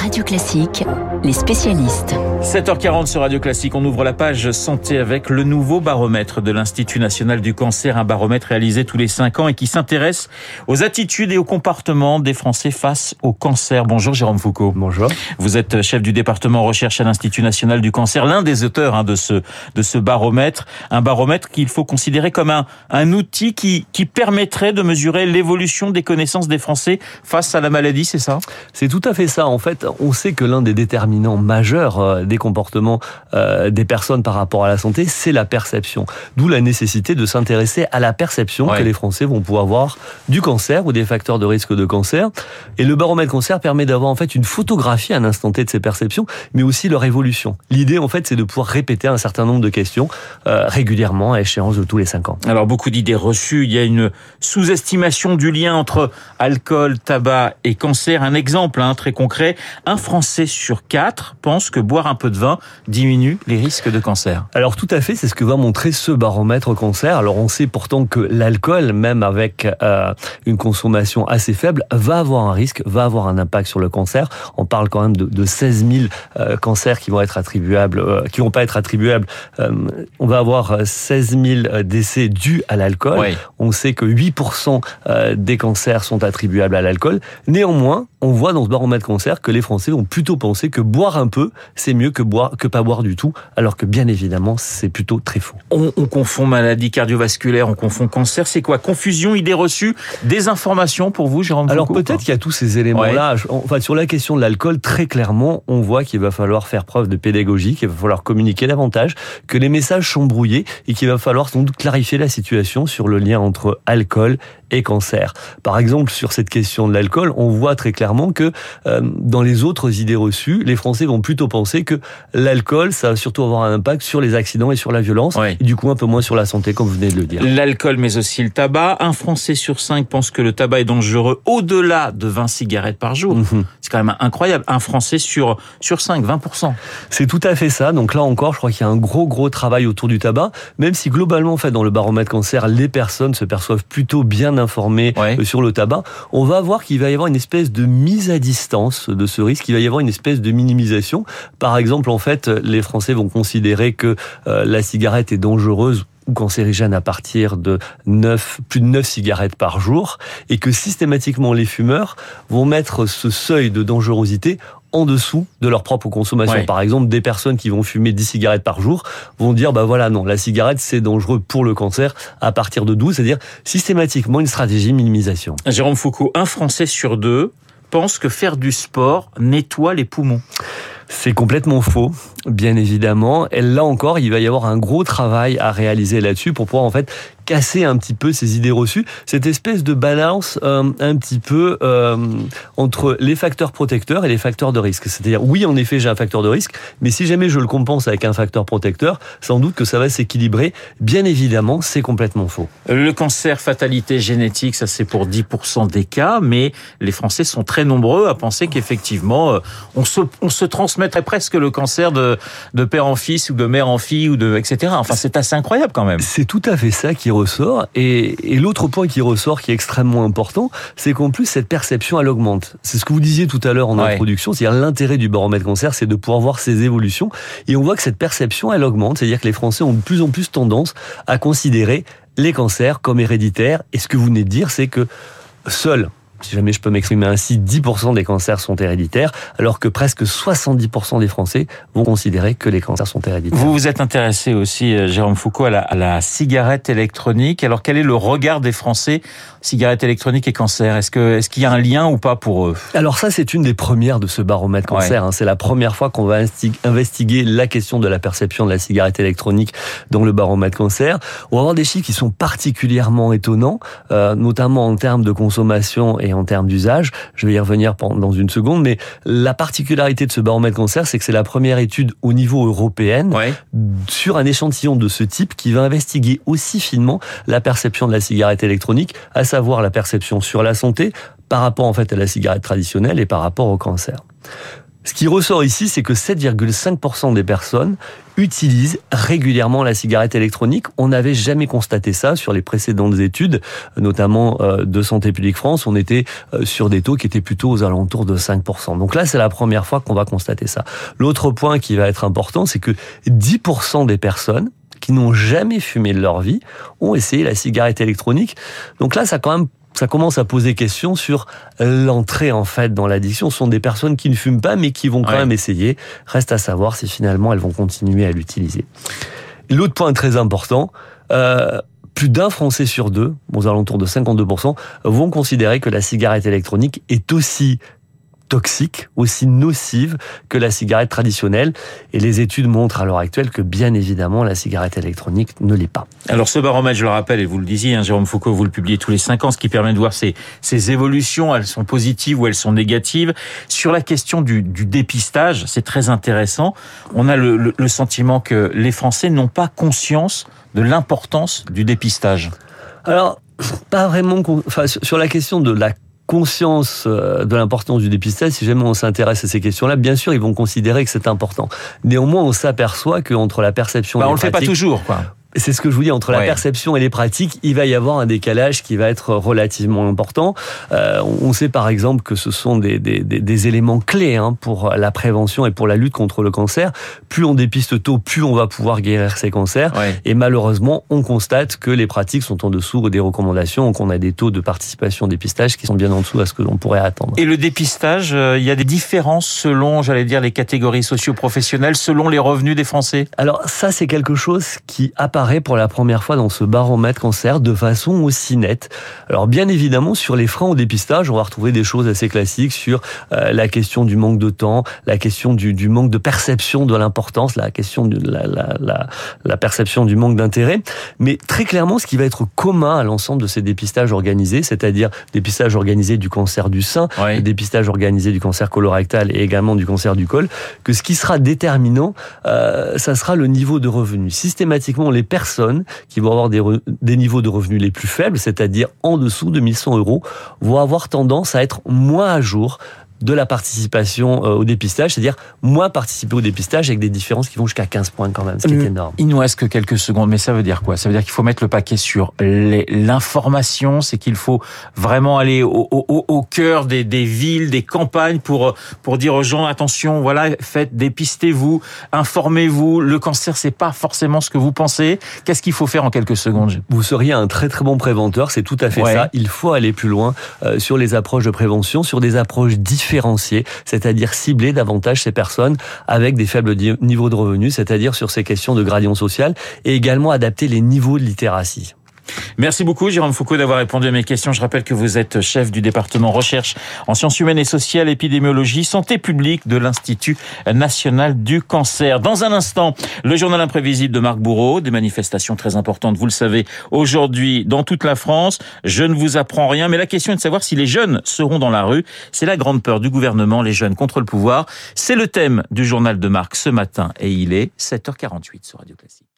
Radio Classique, les spécialistes. 7h40 sur Radio Classique, on ouvre la page santé avec le nouveau baromètre de l'Institut national du cancer, un baromètre réalisé tous les 5 ans et qui s'intéresse aux attitudes et aux comportements des Français face au cancer. Bonjour Jérôme Foucault. Bonjour. Vous êtes chef du département recherche à l'Institut national du cancer, l'un des auteurs hein, de ce de ce baromètre, un baromètre qu'il faut considérer comme un un outil qui qui permettrait de mesurer l'évolution des connaissances des Français face à la maladie, c'est ça? C'est tout à fait ça. En fait, on sait que l'un des déterminants majeurs euh, des comportements euh, des personnes par rapport à la santé, c'est la perception. D'où la nécessité de s'intéresser à la perception Ouais. que les Français vont pouvoir avoir du cancer ou des facteurs de risque de cancer. Et le baromètre cancer permet d'avoir en fait une photographie à un instant T de ces perceptions, mais aussi leur évolution. L'idée, en fait, c'est de pouvoir répéter un certain nombre de questions euh, régulièrement à échéance de tous les cinq ans. Alors beaucoup d'idées reçues, il y a une sous-estimation du lien entre alcool, tabac et cancer. Un exemple hein, très concret, un Français sur quatre pense que boire un peu de vin diminue les risques de cancer. Alors tout à fait, c'est ce que va montrer ce baromètre cancer. Alors on sait pourtant que l'alcool, même avec euh, une consommation assez faible, va avoir un risque, va avoir un impact sur le cancer. On parle quand même de, de 16 000 euh, cancers qui vont être attribuables, euh, qui vont pas être attribuables. Euh, on va avoir euh, 16 000 décès dus à l'alcool. Oui. On sait que 8% euh, des cancers sont attribuables à l'alcool. Néanmoins, on voit dans ce baromètre cancer que les Français vont plutôt penser que boire un peu, c'est mieux que boire que pas boire du tout, alors que bien évidemment, c'est plutôt très faux. On, on confond maladie cardiovasculaire, on confond cancer. C'est quoi? Confusion, idées reçues, désinformation pour vous, Jérôme Alors peut-être qu'il y a tous ces éléments-là. Enfin, sur la question de l'alcool, très clairement, on voit qu'il va falloir faire preuve de pédagogie, qu'il va falloir communiquer davantage, que les messages sont brouillés et qu'il va falloir sans doute clarifier la situation sur le lien entre alcool et cancer. Par exemple, sur cette question de l'alcool, on voit très clairement que euh, dans les autres idées reçues, les Français vont plutôt penser que l'alcool, ça va surtout avoir un impact sur les accidents et sur la violence, et du coup un peu moins sur la santé, comme vous venez de le dire. L'alcool, mais aussi le tabac. Un Français sur cinq pense que le tabac est dangereux au-delà de 20 cigarettes par jour. Mhm. C'est quand même incroyable. Un Français sur, sur 5, 20%. C'est tout à fait ça. Donc là encore, je crois qu'il y a un gros gros travail autour du tabac, même si globalement, en fait, dans le baromètre cancer, les personnes se perçoivent plutôt bien informées Ouais. euh, sur le tabac. On va voir qu'il va y avoir une espèce de mise à distance de ce risque. Il va y avoir une espèce de minimisation. Par exemple, en fait, les Français vont considérer que euh, la cigarette est dangereuse ou cancérigène à partir de 9, plus de 9 cigarettes par jour et que systématiquement les fumeurs vont mettre ce seuil de dangerosité en dessous de leur propre consommation. Ouais. Par exemple, des personnes qui vont fumer 10 cigarettes par jour vont dire, bah voilà, non, la cigarette, c'est dangereux pour le cancer à partir de 12, c'est-à-dire systématiquement une stratégie de minimisation. Jérôme Foucault, un Français sur deux pense que faire du sport nettoie les poumons. C'est complètement faux, bien évidemment. Et là encore, il va y avoir un gros travail à réaliser là-dessus pour pouvoir en fait casser un petit peu ces idées reçues, cette espèce de balance euh, un petit peu euh, entre les facteurs protecteurs et les facteurs de risque. C'est-à-dire, oui, en effet, j'ai un facteur de risque, mais si jamais je le compense avec un facteur protecteur, sans doute que ça va s'équilibrer. Bien évidemment, c'est complètement faux. Le cancer, fatalité génétique, ça c'est pour 10% des cas, mais les Français sont très nombreux à penser qu'effectivement, euh, on se, se transmettrait presque le cancer de, de père en fils ou de mère en fille ou de, etc. Enfin, c'est assez incroyable quand même. C'est tout à fait ça qui ressort. Et, et l'autre point qui ressort, qui est extrêmement important, c'est qu'en plus, cette perception, elle augmente. C'est ce que vous disiez tout à l'heure en Ouais. introduction, c'est-à-dire l'intérêt du baromètre cancer, c'est de pouvoir voir ces évolutions. Et on voit que cette perception, elle augmente. C'est-à-dire que les Français ont de plus en plus tendance à considérer les cancers comme héréditaires. Et ce que vous venez de dire, c'est que seuls si jamais je peux m'exprimer ainsi, 10% des cancers sont héréditaires, alors que presque 70% des Français vont considérer que les cancers sont héréditaires. Vous vous êtes intéressé aussi, euh, Jérôme Foucault, à la, à la cigarette électronique. Alors, quel est le regard des Français, cigarette électronique et cancer? Est-ce que, est-ce qu'il y a un lien ou pas pour eux? Alors ça, c'est une des premières de ce baromètre cancer. hein. C'est la première fois qu'on va investiguer la question de la perception de la cigarette électronique dans le baromètre cancer. On va avoir des chiffres qui sont particulièrement étonnants, euh, notamment en termes de consommation et en termes d'usage. Je vais y revenir dans une seconde, mais la particularité de ce baromètre cancer, c'est que c'est la première étude au niveau européen Ouais. sur un échantillon de ce type qui va investiguer aussi finement la perception de la cigarette électronique, à savoir la perception sur la santé par rapport en fait à la cigarette traditionnelle et par rapport au cancer. Ce qui ressort ici, c'est que 7,5% des personnes utilisent régulièrement la cigarette électronique. On n'avait jamais constaté ça sur les précédentes études, notamment euh, de Santé publique France. On était euh, sur des taux qui étaient plutôt aux alentours de 5%. Donc là, c'est la première fois qu'on va constater ça. L'autre point qui va être important, c'est que 10% des personnes qui n'ont jamais fumé de leur vie ont essayé la cigarette électronique. Donc là, ça quand même ça commence à poser question sur l'entrée en fait dans l'addiction. Ce sont des personnes qui ne fument pas mais qui vont quand même essayer. Reste à savoir si finalement elles vont continuer à l'utiliser. L'autre point très important, euh, plus d'un Français sur deux, aux alentours de 52%, vont considérer que la cigarette électronique est aussi toxique, aussi nocive que la cigarette traditionnelle. Et les études montrent à l'heure actuelle que bien évidemment la cigarette électronique ne l'est pas. Alors ce baromètre, je le rappelle, et vous le disiez, hein, Jérôme Foucault, vous le publiez tous les cinq ans, ce qui permet de voir ces, ces évolutions, elles sont positives ou elles sont négatives. Sur la question du, du dépistage, c'est très intéressant. On a le, le, le sentiment que les Français n'ont pas conscience de l'importance du dépistage. Alors, pas vraiment. Enfin, sur la question de la conscience euh, de l'importance du dépistage, si jamais on s'intéresse à ces questions-là, bien sûr, ils vont considérer que c'est important. Néanmoins, on s'aperçoit qu'entre la perception bah, et on le fait pas toujours, quoi. C'est ce que je vous dis, entre la perception et les pratiques, il va y avoir un décalage qui va être relativement important. Euh, on sait par exemple que ce sont des, des, des éléments clés hein, pour la prévention et pour la lutte contre le cancer. Plus on dépiste tôt, plus on va pouvoir guérir ces cancers. Ouais. Et malheureusement, on constate que les pratiques sont en dessous des recommandations, donc on a des taux de participation au dépistage qui sont bien en dessous à ce que l'on pourrait attendre. Et le dépistage, euh, il y a des différences selon, j'allais dire, les catégories socio-professionnelles, selon les revenus des Français? Alors ça, c'est quelque chose qui apparaît pour la première fois dans ce baromètre cancer de façon aussi nette. Alors bien évidemment, sur les freins au dépistage, on va retrouver des choses assez classiques sur euh, la question du manque de temps, la question du, du manque de perception de l'importance, la question de la, la, la, la perception du manque d'intérêt. Mais très clairement, ce qui va être commun à l'ensemble de ces dépistages organisés, c'est-à-dire dépistage organisé du cancer du sein, dépistage organisé du cancer colorectal et également du cancer du col, que ce qui sera déterminant, euh, ça sera le niveau de revenu. Systématiquement, les personnes qui vont avoir des, niveaux de revenus les plus faibles, c'est-à-dire en dessous de 1100 euros, vont avoir tendance à être moins à jour de la participation euh, au dépistage, c'est-à-dire moins participer au dépistage avec des différences qui vont jusqu'à 15 points quand même, ce qui est Mm. énorme. Il nous reste que quelques secondes, mais ça veut dire quoi? Ça veut dire qu'il faut mettre le paquet sur l'information, c'est qu'il faut vraiment aller au, au- au cœur des, des villes, des campagnes pour pour dire aux gens attention, voilà, faites, dépistez-vous, informez-vous. Le cancer, c'est pas forcément ce que vous pensez. Qu'est-ce qu'il faut faire en quelques secondes? Vous seriez un très très bon préventeur, c'est tout à fait Ouais. ça. Il faut aller plus loin euh, sur les approches de prévention, sur des approches différenciées, c'est-à-dire cibler davantage ces personnes avec des faibles niveaux de revenus, c'est-à-dire sur ces questions de gradient social, et également adapter les niveaux de littératie. Merci beaucoup, Jérôme Foucault, d'avoir répondu à mes questions. Je rappelle que vous êtes chef du département recherche en sciences humaines et sociales, épidémiologie, santé publique de l'Institut national du cancer. Dans un instant, le journal imprévisible de Marc Bourreau, des manifestations très importantes, vous le savez, aujourd'hui dans toute la France. Je ne vous apprends rien, mais la question est de savoir si les jeunes seront dans la rue. C'est la grande peur du gouvernement, les jeunes contre le pouvoir. C'est le thème du journal de Marc ce matin et il est 7h48 sur Radio Classique.